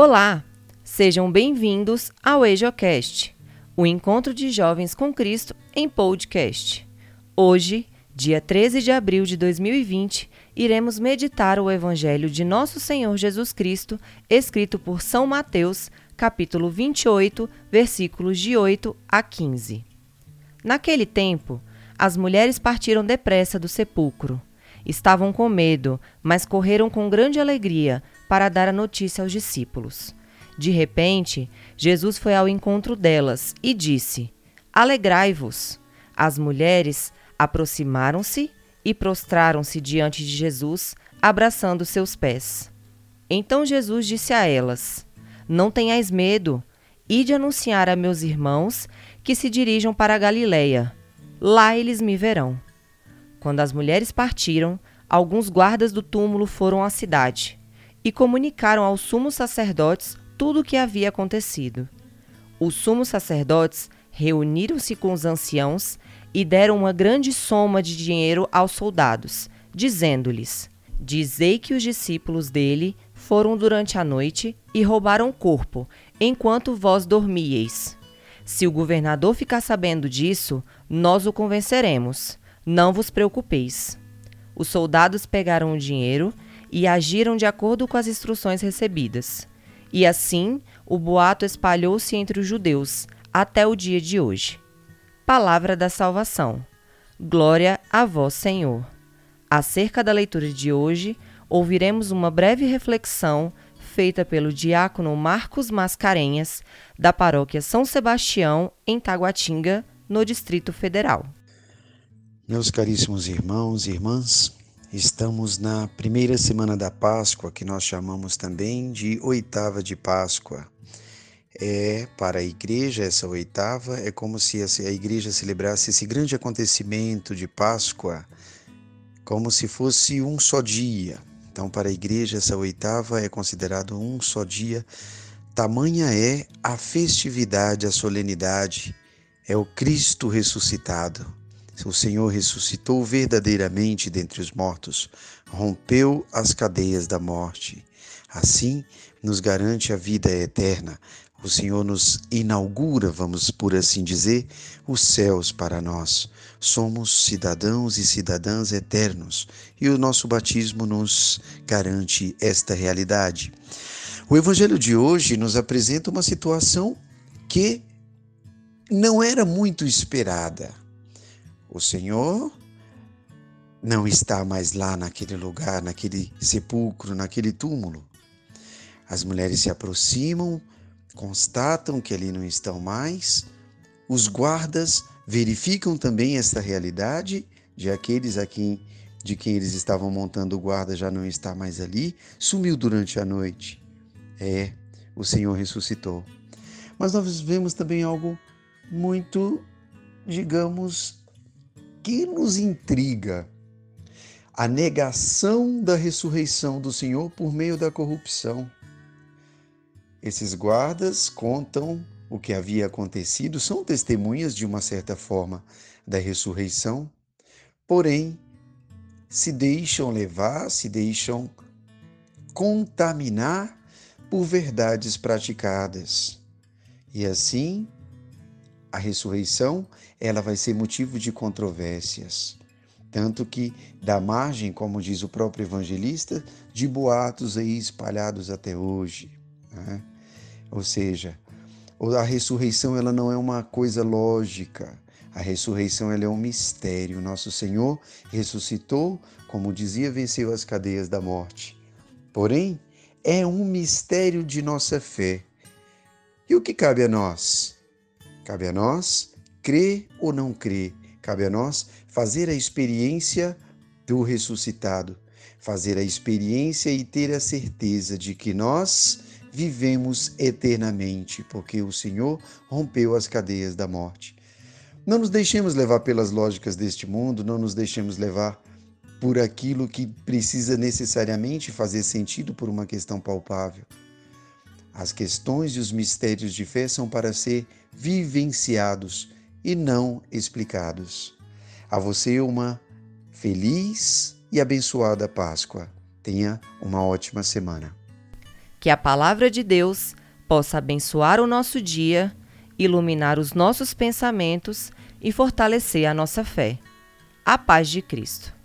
Olá, sejam bem-vindos ao EjoCast, o encontro de jovens com Cristo em podcast. Hoje, dia 13 de abril de 2020, iremos meditar o Evangelho de Nosso Senhor Jesus Cristo, escrito por São Mateus, capítulo 28, versículos de 8 a 15. Naquele tempo, as mulheres partiram depressa do sepulcro. Estavam com medo, mas correram com grande alegria para dar a notícia aos discípulos. De repente, Jesus foi ao encontro delas e disse: Alegrai-vos. As mulheres aproximaram-se e prostraram-se diante de Jesus, abraçando seus pés. Então Jesus disse a elas: Não tenhais medo, ide anunciar a meus irmãos que se dirijam para a Galiléia. Lá eles me verão. Quando as mulheres partiram, alguns guardas do túmulo foram à cidade e comunicaram aos sumos sacerdotes tudo o que havia acontecido. Os sumos sacerdotes reuniram-se com os anciãos e deram uma grande soma de dinheiro aos soldados, dizendo-lhes: Dizei que os discípulos dele foram durante a noite e roubaram o corpo, enquanto vós dormíeis. Se o governador ficar sabendo disso, nós o convenceremos. Não vos preocupeis. Os soldados pegaram o dinheiro e agiram de acordo com as instruções recebidas. E assim o boato espalhou-se entre os judeus até o dia de hoje. Palavra da salvação. Glória a vós, Senhor. Acerca da leitura de hoje, ouviremos uma breve reflexão feita pelo diácono Marcos Mascarenhas, da paróquia São Sebastião, em Taguatinga, no Distrito Federal. Meus caríssimos irmãos e irmãs, Estamos na primeira semana da Páscoa, que nós chamamos também de oitava de Páscoa. É para a igreja essa oitava, é como se a igreja celebrasse esse grande acontecimento de Páscoa, como se fosse um só dia. Então, para a igreja, essa oitava é considerado um só dia. Tamanha é a festividade, a solenidade, é o Cristo ressuscitado. O Senhor ressuscitou verdadeiramente dentre os mortos, rompeu as cadeias da morte. Assim, nos garante a vida eterna. O Senhor nos inaugura, vamos por assim dizer, os céus para nós. Somos cidadãos e cidadãs eternos e o nosso batismo nos garante esta realidade. O Evangelho de hoje nos apresenta uma situação que não era muito esperada. O Senhor não está mais lá naquele lugar, naquele sepulcro, naquele túmulo. As mulheres se aproximam, constatam que ali não estão mais. Os guardas verificam também esta realidade de aqueles a quem, de quem eles estavam montando o guarda já não está mais ali, sumiu durante a noite. É, o Senhor ressuscitou. Mas nós vemos também algo muito, digamos, que nos intriga? A negação da ressurreição do Senhor por meio da corrupção. Esses guardas contam o que havia acontecido, são testemunhas de uma certa forma da ressurreição, porém se deixam levar, se deixam contaminar por verdades praticadas. E assim a ressurreição ela vai ser motivo de controvérsias. Tanto que dá margem, como diz o próprio evangelista, de boatos aí espalhados até hoje. Né? Ou seja, a ressurreição ela não é uma coisa lógica. A ressurreição ela é um mistério. Nosso Senhor ressuscitou, como dizia, venceu as cadeias da morte. Porém, é um mistério de nossa fé. E o que cabe a nós? Cabe a nós crer ou não crer. Cabe a nós fazer a experiência do ressuscitado, fazer a experiência e ter a certeza de que nós vivemos eternamente, porque o Senhor rompeu as cadeias da morte. Não nos deixemos levar pelas lógicas deste mundo, não nos deixemos levar por aquilo que precisa necessariamente fazer sentido por uma questão palpável. As questões e os mistérios de fé são para ser vivenciados e não explicados. A você uma feliz e abençoada Páscoa. Tenha uma ótima semana. Que a palavra de Deus possa abençoar o nosso dia, iluminar os nossos pensamentos e fortalecer a nossa fé. A paz de Cristo.